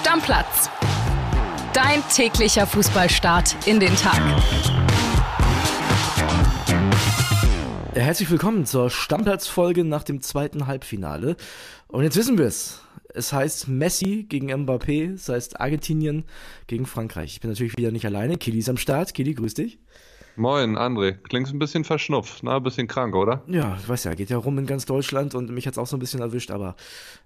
Stammplatz. Dein täglicher Fußballstart in den Tag. Herzlich willkommen zur Stammplatzfolge nach dem zweiten Halbfinale. Und jetzt wissen wir es. Es heißt Messi gegen Mbappé, es heißt Argentinien gegen Frankreich. Ich bin natürlich wieder nicht alleine. Kili ist am Start. Kili, grüß dich. Moin, André. Klingst ein bisschen verschnupft, ne? Ein bisschen krank, oder? Ja, ich weiß ja, geht ja rum in ganz Deutschland und mich hat's auch so ein bisschen erwischt, aber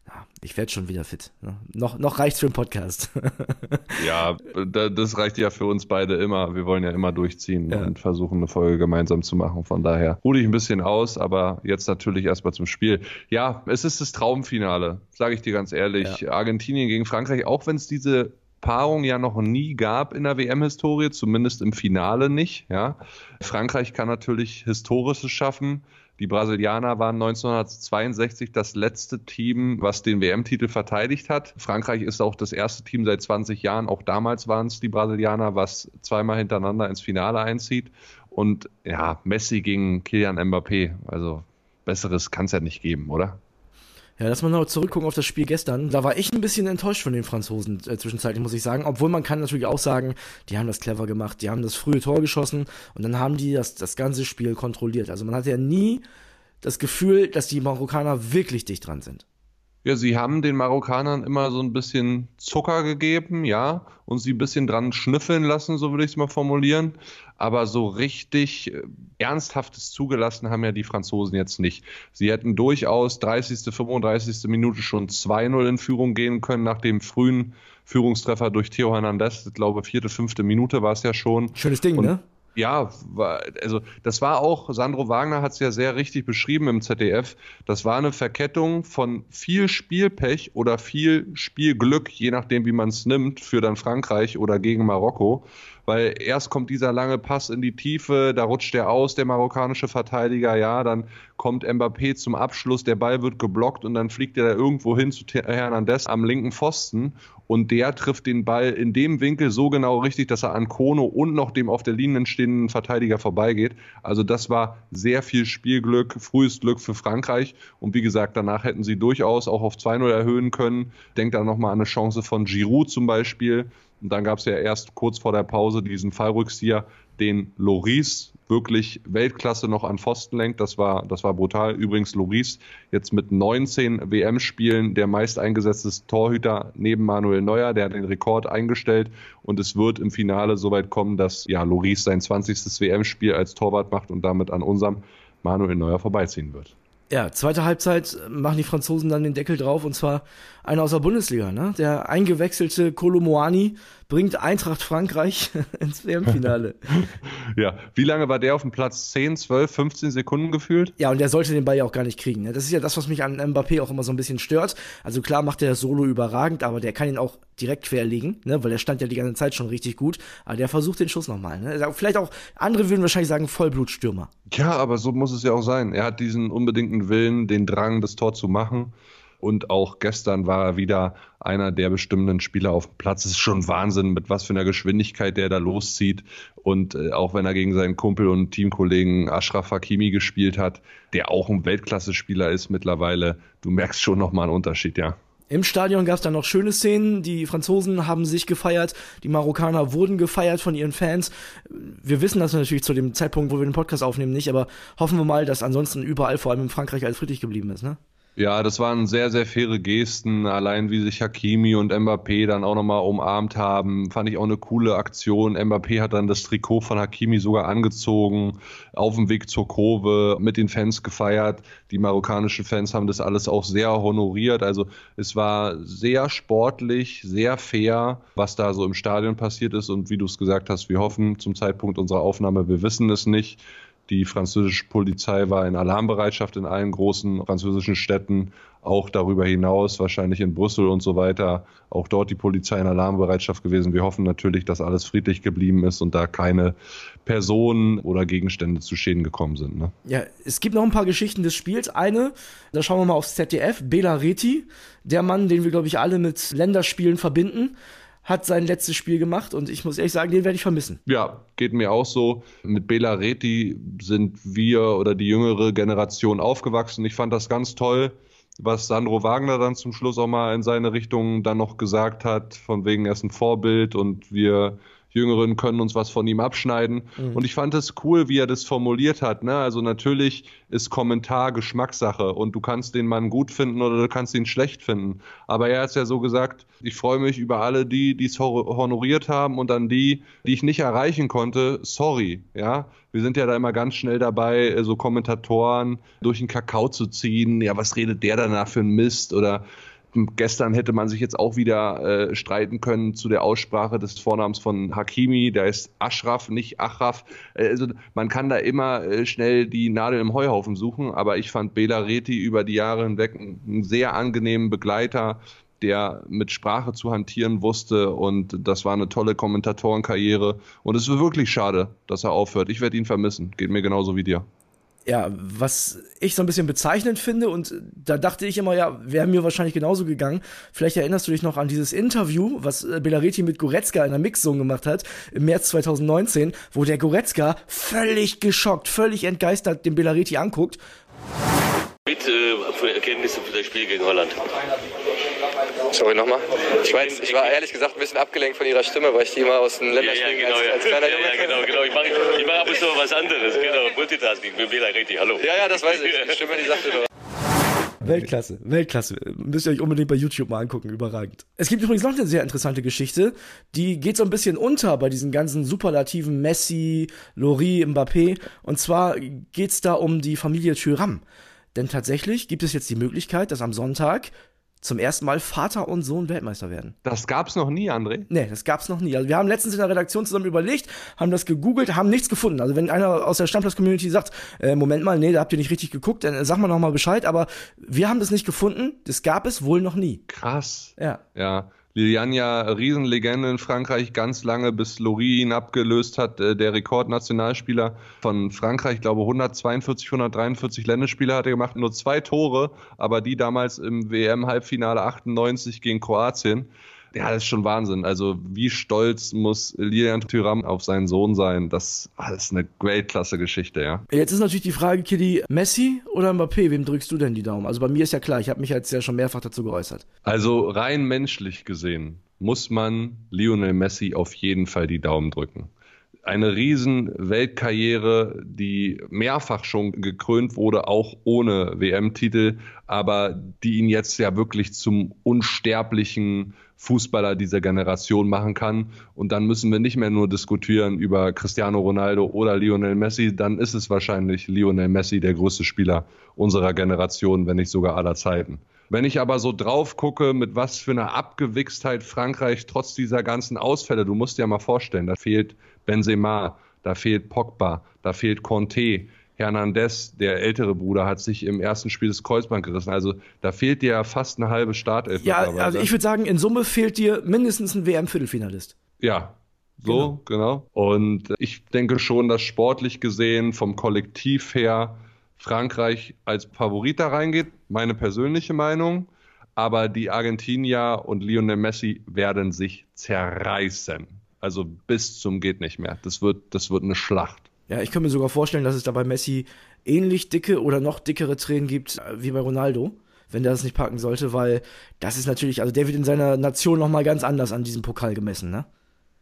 ja, ich werde schon wieder fit. Ne? Noch, noch reicht's für den Podcast. ja, das reicht ja für uns beide immer. Wir wollen ja immer durchziehen ja. und versuchen, eine Folge gemeinsam zu machen. Von daher ruhe ich ein bisschen aus, aber jetzt natürlich erstmal zum Spiel. Ja, es ist das Traumfinale, sage ich dir ganz ehrlich. Ja. Argentinien gegen Frankreich, auch wenn es diese Paarung ja noch nie gab in der WM-Historie, zumindest im Finale nicht. Ja. Frankreich kann natürlich Historisches schaffen. Die Brasilianer waren 1962 das letzte Team, was den WM-Titel verteidigt hat. Frankreich ist auch das erste Team seit 20 Jahren, auch damals waren es die Brasilianer, was zweimal hintereinander ins Finale einzieht. Und ja, Messi gegen Kilian Mbappé, also besseres kann es ja nicht geben, oder? Ja, lass mal noch zurückgucken auf das Spiel gestern. Da war ich ein bisschen enttäuscht von den Franzosen äh, zwischenzeitlich, muss ich sagen. Obwohl man kann natürlich auch sagen, die haben das clever gemacht, die haben das frühe Tor geschossen und dann haben die das, das ganze Spiel kontrolliert. Also man hatte ja nie das Gefühl, dass die Marokkaner wirklich dicht dran sind. Ja, sie haben den Marokkanern immer so ein bisschen Zucker gegeben, ja, und sie ein bisschen dran schnüffeln lassen, so würde ich es mal formulieren. Aber so richtig äh, ernsthaftes zugelassen haben ja die Franzosen jetzt nicht. Sie hätten durchaus 30., 35. Minute schon 2-0 in Führung gehen können nach dem frühen Führungstreffer durch Theo Hernandez. Ich glaube, vierte, fünfte Minute war es ja schon. Schönes Ding, und, ne? Ja, also das war auch, Sandro Wagner hat es ja sehr richtig beschrieben im ZDF, das war eine Verkettung von viel Spielpech oder viel Spielglück, je nachdem wie man es nimmt, für dann Frankreich oder gegen Marokko weil erst kommt dieser lange Pass in die Tiefe, da rutscht der aus, der marokkanische Verteidiger, ja, dann kommt Mbappé zum Abschluss, der Ball wird geblockt und dann fliegt er da irgendwo hin zu Hernandez am linken Pfosten und der trifft den Ball in dem Winkel so genau richtig, dass er an Kono und noch dem auf der Linie stehenden Verteidiger vorbeigeht. Also das war sehr viel Spielglück, frühes Glück für Frankreich und wie gesagt, danach hätten sie durchaus auch auf 2-0 erhöhen können. Denkt da nochmal an eine Chance von Giroud zum Beispiel, und dann gab es ja erst kurz vor der Pause diesen Fallrückzieher, den Loris wirklich Weltklasse noch an Pfosten lenkt. Das war, das war brutal. Übrigens Loris jetzt mit 19 WM-Spielen der meist eingesetzte Torhüter neben Manuel Neuer. Der hat den Rekord eingestellt und es wird im Finale soweit kommen, dass ja Loris sein 20. WM-Spiel als Torwart macht und damit an unserem Manuel Neuer vorbeiziehen wird. Ja, zweite Halbzeit machen die Franzosen dann den Deckel drauf und zwar einer aus der Bundesliga, ne? Der eingewechselte Kolomoani bringt Eintracht Frankreich ins WM-Finale. ja, wie lange war der auf dem Platz? 10, 12, 15 Sekunden gefühlt? Ja, und der sollte den Ball ja auch gar nicht kriegen. Ne? Das ist ja das, was mich an Mbappé auch immer so ein bisschen stört. Also klar macht der Solo überragend, aber der kann ihn auch direkt querlegen, ne? weil der stand ja die ganze Zeit schon richtig gut. Aber der versucht den Schuss nochmal. Ne? Vielleicht auch, andere würden wahrscheinlich sagen, Vollblutstürmer. Ja, aber so muss es ja auch sein. Er hat diesen unbedingten Willen, den Drang, das Tor zu machen. Und auch gestern war er wieder einer der bestimmenden Spieler auf dem Platz. Es ist schon Wahnsinn, mit was für einer Geschwindigkeit der da loszieht. Und äh, auch wenn er gegen seinen Kumpel und Teamkollegen Ashraf Hakimi gespielt hat, der auch ein Weltklasse-Spieler ist mittlerweile, du merkst schon nochmal einen Unterschied, ja. Im Stadion gab es dann noch schöne Szenen. Die Franzosen haben sich gefeiert, die Marokkaner wurden gefeiert von ihren Fans. Wir wissen das natürlich zu dem Zeitpunkt, wo wir den Podcast aufnehmen, nicht, aber hoffen wir mal, dass ansonsten überall, vor allem in Frankreich, alles friedlich geblieben ist, ne? Ja, das waren sehr, sehr faire Gesten. Allein wie sich Hakimi und Mbappé dann auch nochmal umarmt haben, fand ich auch eine coole Aktion. Mbappé hat dann das Trikot von Hakimi sogar angezogen, auf dem Weg zur Kurve mit den Fans gefeiert. Die marokkanischen Fans haben das alles auch sehr honoriert. Also es war sehr sportlich, sehr fair, was da so im Stadion passiert ist. Und wie du es gesagt hast, wir hoffen zum Zeitpunkt unserer Aufnahme, wir wissen es nicht die französische Polizei war in Alarmbereitschaft in allen großen französischen Städten, auch darüber hinaus, wahrscheinlich in Brüssel und so weiter, auch dort die Polizei in Alarmbereitschaft gewesen. Wir hoffen natürlich, dass alles friedlich geblieben ist und da keine Personen oder Gegenstände zu Schäden gekommen sind. Ne? Ja, es gibt noch ein paar Geschichten des Spiels. Eine, da schauen wir mal aufs ZDF, Bela Reti, der Mann, den wir, glaube ich, alle mit Länderspielen verbinden hat sein letztes Spiel gemacht und ich muss ehrlich sagen, den werde ich vermissen. Ja, geht mir auch so. Mit Bela Reti sind wir oder die jüngere Generation aufgewachsen. Ich fand das ganz toll. was Sandro Wagner dann zum Schluss auch mal in seine Richtung dann noch gesagt hat, von wegen er ist ein Vorbild und wir Jüngeren können uns was von ihm abschneiden. Mhm. Und ich fand es cool, wie er das formuliert hat. Ne? Also natürlich ist Kommentar Geschmackssache und du kannst den Mann gut finden oder du kannst ihn schlecht finden. Aber er hat ja so gesagt, ich freue mich über alle die, die es honoriert haben und an die, die ich nicht erreichen konnte, sorry. Ja, wir sind ja da immer ganz schnell dabei, so Kommentatoren durch den Kakao zu ziehen. Ja, was redet der danach für ein Mist oder Gestern hätte man sich jetzt auch wieder äh, streiten können zu der Aussprache des Vornamens von Hakimi. Der ist Ashraf, nicht Achraf. Äh, also man kann da immer äh, schnell die Nadel im Heuhaufen suchen, aber ich fand Bela Reti über die Jahre hinweg einen sehr angenehmen Begleiter, der mit Sprache zu hantieren wusste und das war eine tolle Kommentatorenkarriere und es ist wirklich schade, dass er aufhört. Ich werde ihn vermissen. Geht mir genauso wie dir ja, was ich so ein bisschen bezeichnend finde und da dachte ich immer, ja, wäre mir wahrscheinlich genauso gegangen. Vielleicht erinnerst du dich noch an dieses Interview, was äh, Belareti mit Goretzka in der Mixzone gemacht hat, im März 2019, wo der Goretzka völlig geschockt, völlig entgeistert den Belareti anguckt. Mit äh, Erkenntnisse für das Spiel gegen Holland. Sorry nochmal. Ich ich war ehrlich gesagt ein bisschen abgelenkt von ihrer Stimme, weil ich die immer aus den Länderspielen ja, ja, genau, als, als kleiner Junge. Ja, ja, genau, genau. Ich mache ich mach ab und zu was anderes. Genau, Multitasking. Bin Bela richtig. Hallo. Ja, ja, das weiß ich. Die Stimme, die sagte nur. Weltklasse, Weltklasse. Müsst ihr euch unbedingt bei YouTube mal angucken, überragend. Es gibt übrigens noch eine sehr interessante Geschichte, die geht so ein bisschen unter bei diesen ganzen superlativen Messi, Lori, Mbappé. Und zwar geht's da um die Familie Thuram. Denn tatsächlich gibt es jetzt die Möglichkeit, dass am Sonntag zum ersten Mal Vater und Sohn Weltmeister werden. Das gab's noch nie, André? Nee, das gab's noch nie. Also wir haben letztens in der Redaktion zusammen überlegt, haben das gegoogelt, haben nichts gefunden. Also wenn einer aus der Stammplatz-Community sagt, äh, Moment mal, nee, da habt ihr nicht richtig geguckt, dann sag mal noch mal Bescheid. Aber wir haben das nicht gefunden. Das gab es wohl noch nie. Krass. Ja. Ja. Liliane ja Riesenlegende in Frankreich, ganz lange, bis Lori ihn abgelöst hat, äh, der Rekordnationalspieler von Frankreich, ich glaube 142, 143 Länderspiele hat er gemacht, nur zwei Tore, aber die damals im WM-Halbfinale 98 gegen Kroatien ja, das ist schon Wahnsinn. Also wie stolz muss Lilian Thuram auf seinen Sohn sein? Das, ah, das ist eine Weltklasse-Geschichte, ja. Jetzt ist natürlich die Frage, Kitty, Messi oder Mbappé? Wem drückst du denn die Daumen? Also bei mir ist ja klar, ich habe mich jetzt ja schon mehrfach dazu geäußert. Also rein menschlich gesehen muss man Lionel Messi auf jeden Fall die Daumen drücken eine riesen Weltkarriere, die mehrfach schon gekrönt wurde, auch ohne WM-Titel, aber die ihn jetzt ja wirklich zum unsterblichen Fußballer dieser Generation machen kann. Und dann müssen wir nicht mehr nur diskutieren über Cristiano Ronaldo oder Lionel Messi, dann ist es wahrscheinlich Lionel Messi der größte Spieler unserer Generation, wenn nicht sogar aller Zeiten. Wenn ich aber so drauf gucke, mit was für einer Abgewichstheit Frankreich trotz dieser ganzen Ausfälle, du musst dir ja mal vorstellen, da fehlt Benzema, da fehlt Pogba, da fehlt Conte, Hernandez, der ältere Bruder, hat sich im ersten Spiel das Kreuzband gerissen. Also da fehlt dir ja fast eine halbe Startelf. Ja, also ich würde sagen, in Summe fehlt dir mindestens ein WM-Viertelfinalist. Ja, so, genau. genau. Und ich denke schon, dass sportlich gesehen vom Kollektiv her Frankreich als Favorit da reingeht. Meine persönliche Meinung. Aber die Argentinier und Lionel Messi werden sich zerreißen. Also bis zum geht nicht mehr. Das wird, das wird eine Schlacht. Ja, ich kann mir sogar vorstellen, dass es da bei Messi ähnlich dicke oder noch dickere Tränen gibt wie bei Ronaldo, wenn der das nicht packen sollte, weil das ist natürlich, also der wird in seiner Nation nochmal ganz anders an diesem Pokal gemessen, ne?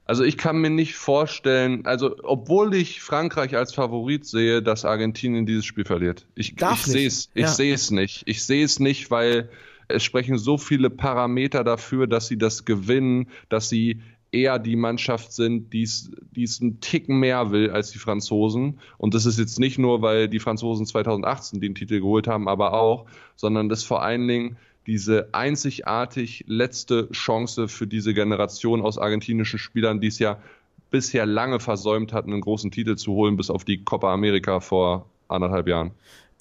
Also ich kann mir nicht vorstellen, also obwohl ich Frankreich als Favorit sehe, dass Argentinien dieses Spiel verliert. Ich, ich sehe es, ich ja. sehe es nicht. Ich sehe es nicht, weil es sprechen so viele Parameter dafür, dass sie das gewinnen, dass sie eher die Mannschaft sind, die es einen Ticken mehr will als die Franzosen. Und das ist jetzt nicht nur, weil die Franzosen 2018 den Titel geholt haben, aber auch, sondern das vor allen Dingen diese einzigartig letzte Chance für diese Generation aus argentinischen Spielern, die es ja bisher lange versäumt hatten, einen großen Titel zu holen, bis auf die Copa America vor anderthalb Jahren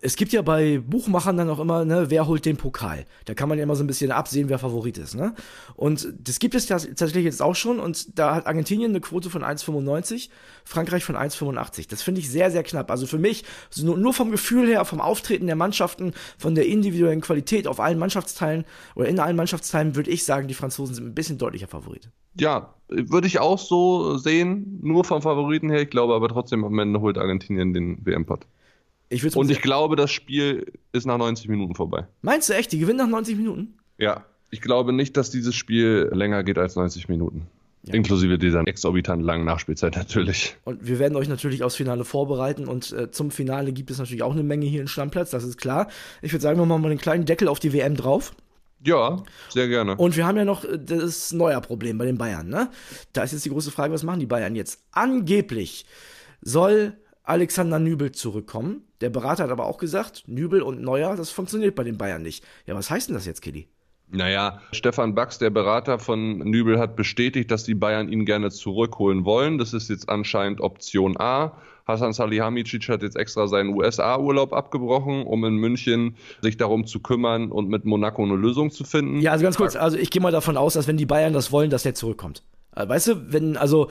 es gibt ja bei Buchmachern dann auch immer, ne, wer holt den Pokal? Da kann man ja immer so ein bisschen absehen, wer Favorit ist, ne? Und das gibt es tatsächlich jetzt auch schon und da hat Argentinien eine Quote von 1,95, Frankreich von 1,85. Das finde ich sehr, sehr knapp. Also für mich, nur vom Gefühl her, vom Auftreten der Mannschaften, von der individuellen Qualität auf allen Mannschaftsteilen oder in allen Mannschaftsteilen, würde ich sagen, die Franzosen sind ein bisschen deutlicher Favorit. Ja, würde ich auch so sehen, nur vom Favoriten her. Ich glaube aber trotzdem am Ende holt Argentinien den WM-Pot. Ich Und ich glaube, das Spiel ist nach 90 Minuten vorbei. Meinst du echt, die gewinnen nach 90 Minuten? Ja. Ich glaube nicht, dass dieses Spiel länger geht als 90 Minuten. Inklusive dieser exorbitant langen Nachspielzeit natürlich. Und wir werden euch natürlich aufs Finale vorbereiten und äh, zum Finale gibt es natürlich auch eine Menge hier in Stammplatz, das ist klar. Ich würde sagen, wir machen mal einen kleinen Deckel auf die WM drauf. Ja, sehr gerne. Und wir haben ja noch äh, das Neuer-Problem bei den Bayern, ne? Da ist jetzt die große Frage, was machen die Bayern jetzt? Angeblich soll Alexander Nübel zurückkommen. Der Berater hat aber auch gesagt, Nübel und Neuer, das funktioniert bei den Bayern nicht. Ja, was heißt denn das jetzt, Kili? Naja, Stefan Bax, der Berater von Nübel, hat bestätigt, dass die Bayern ihn gerne zurückholen wollen. Das ist jetzt anscheinend Option A. Hasan Salihamidzic hat jetzt extra seinen USA-Urlaub abgebrochen, um in München sich darum zu kümmern und mit Monaco eine Lösung zu finden. Ja, also ganz kurz, also ich gehe mal davon aus, dass wenn die Bayern das wollen, dass der zurückkommt. Äh, Weißt du, wenn, also,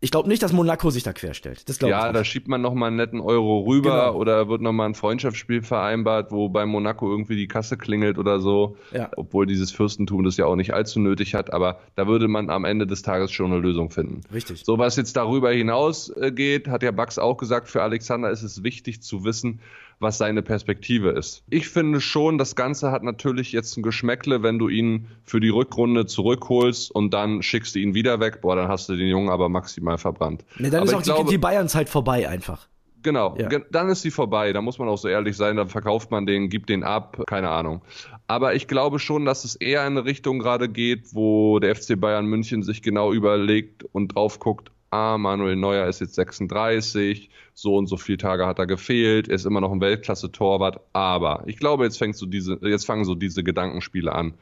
ich glaube nicht, dass Monaco sich da querstellt. Das Ja, da schiebt man nochmal einen netten Euro rüber Genau. oder wird nochmal ein Freundschaftsspiel vereinbart, wo bei Monaco irgendwie die Kasse klingelt oder so. Ja. Obwohl dieses Fürstentum das ja auch nicht allzu nötig hat, aber da würde man am Ende des Tages schon eine Lösung finden. Richtig. So, was jetzt darüber hinaus äh, geht, hat ja Bax auch gesagt, für Alexander ist es wichtig zu wissen, was seine Perspektive ist. Ich finde schon, das Ganze hat natürlich jetzt ein Geschmäckle, wenn du ihn für die Rückrunde zurückholst und dann schickst du ihn wieder weg. Boah, dann hast du den Jungen aber maximal verbrannt. Nee, dann aber ist auch die, glaube, die Bayern-Zeit vorbei einfach. Genau, Ja. dann ist sie vorbei. Da muss man auch so ehrlich sein, dann verkauft man den, gibt den ab, keine Ahnung. Aber ich glaube schon, dass es eher in eine Richtung gerade geht, wo der FC Bayern München sich genau überlegt und drauf guckt, ah, Manuel Neuer ist jetzt 36, so und so viele Tage hat er gefehlt, er ist immer noch ein Weltklasse-Torwart, aber ich glaube, jetzt fängt so diese, jetzt fangen so diese Gedankenspiele an.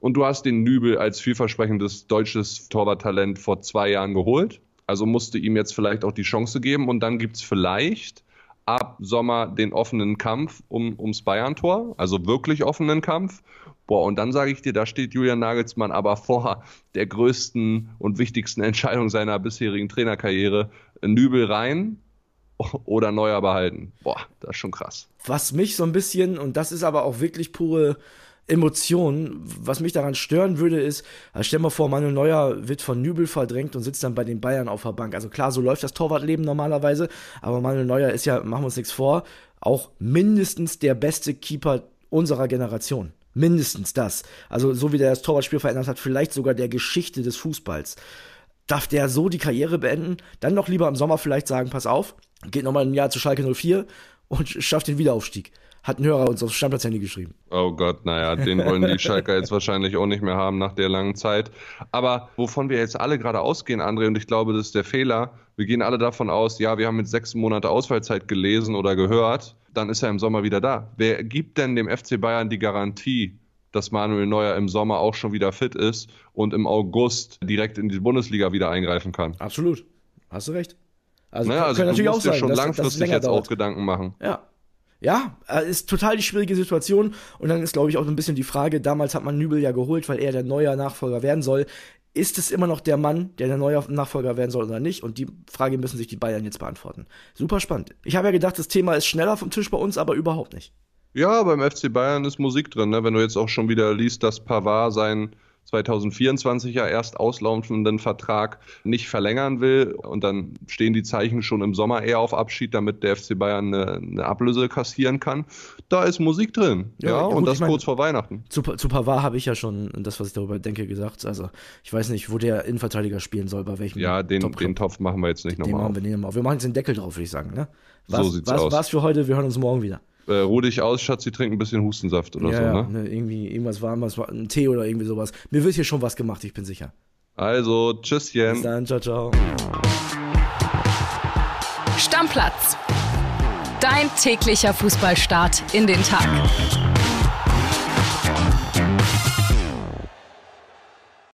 Und du hast den Nübel als vielversprechendes deutsches Torwarttalent vor zwei Jahren geholt. Also musste ihm jetzt vielleicht auch die Chance geben und dann gibt's vielleicht ab Sommer den offenen Kampf um, ums Bayern-Tor, also wirklich offenen Kampf. Boah, und dann sage ich dir, da steht Julian Nagelsmann aber vor der größten und wichtigsten Entscheidung seiner bisherigen Trainerkarriere. Nübel rein oder Neuer behalten. Boah, das ist schon krass. Was mich so ein bisschen, und das ist aber auch wirklich pure Emotion, was mich daran stören würde, ist, also stell mal vor, Manuel Neuer wird von Nübel verdrängt und sitzt dann bei den Bayern auf der Bank. Also klar, so läuft das Torwartleben normalerweise, aber Manuel Neuer ist ja, machen wir uns nichts vor, auch mindestens der beste Keeper unserer Generation. Mindestens das. Also so wie der das Torwartspiel verändert hat, vielleicht sogar der Geschichte des Fußballs. Darf der so die Karriere beenden? Dann doch lieber im Sommer vielleicht sagen, pass auf, geht nochmal ein Jahr zu Schalke 04 und schafft den Wiederaufstieg. Hat ein Hörer uns aufs Stammplatz-Handy geschrieben. Oh Gott, naja, den wollen die Schalker jetzt wahrscheinlich auch nicht mehr haben nach der langen Zeit. Aber wovon wir jetzt alle gerade ausgehen, André, und ich glaube, das ist der Fehler, wir gehen alle davon aus, ja, wir haben mit sechs Monate Ausfallzeit gelesen oder gehört, dann ist er im Sommer wieder da. Wer gibt denn dem FC Bayern die Garantie, dass Manuel Neuer im Sommer auch schon wieder fit ist und im August direkt in die Bundesliga wieder eingreifen kann? Absolut. Hast du recht. Also, Naja, also du natürlich auch musst dir sein, schon dass, dass langfristig länger jetzt dauert. auch Gedanken machen. Ja. Ja, äh, ist total die schwierige Situation. Und dann ist, glaube ich, auch ein bisschen die Frage, damals hat man Nübel ja geholt, weil er der neue Nachfolger werden soll. Ist es immer noch der Mann, der der neue Nachfolger werden soll oder nicht? Und die Frage müssen sich die Bayern jetzt beantworten. Super spannend. Ich habe ja gedacht, das Thema ist schneller vom Tisch bei uns, aber überhaupt nicht. Ja, beim FC Bayern ist Musik drin. Ne? Wenn du jetzt auch schon wieder liest, dass Pavard seinen 2024er erst auslaufenden Vertrag nicht verlängern will und dann stehen die Zeichen schon im Sommer eher auf Abschied, damit der FC Bayern eine, eine Ablöse kassieren kann. Da ist Musik drin. Ja, Ja, ja, und gut, das ich mein- kurz vor Weihnachten. Zu, zu Pavard habe ich ja schon das, was ich darüber denke, gesagt. Also, ich weiß nicht, wo der Innenverteidiger spielen soll, bei welchem. Ja, den, Top-Club. den Topf machen wir jetzt nicht Den nochmal machen auf. wir nicht nochmal auf. Wir machen jetzt den Deckel drauf, würde ich sagen. Ne? So Was, sieht's was, aus. Was für heute, wir hören uns morgen wieder. Äh, ruh dich aus, Schatz, sie trinken ein bisschen Hustensaft oder ja, so, ja, ne? ne, irgendwie irgendwas warmes, ein Tee oder irgendwie sowas. Mir wird hier schon was gemacht, ich bin sicher. Also, tschüsschen. Bis dann, ciao, ciao. Stammplatz. Dein täglicher Fußballstart in den Tag.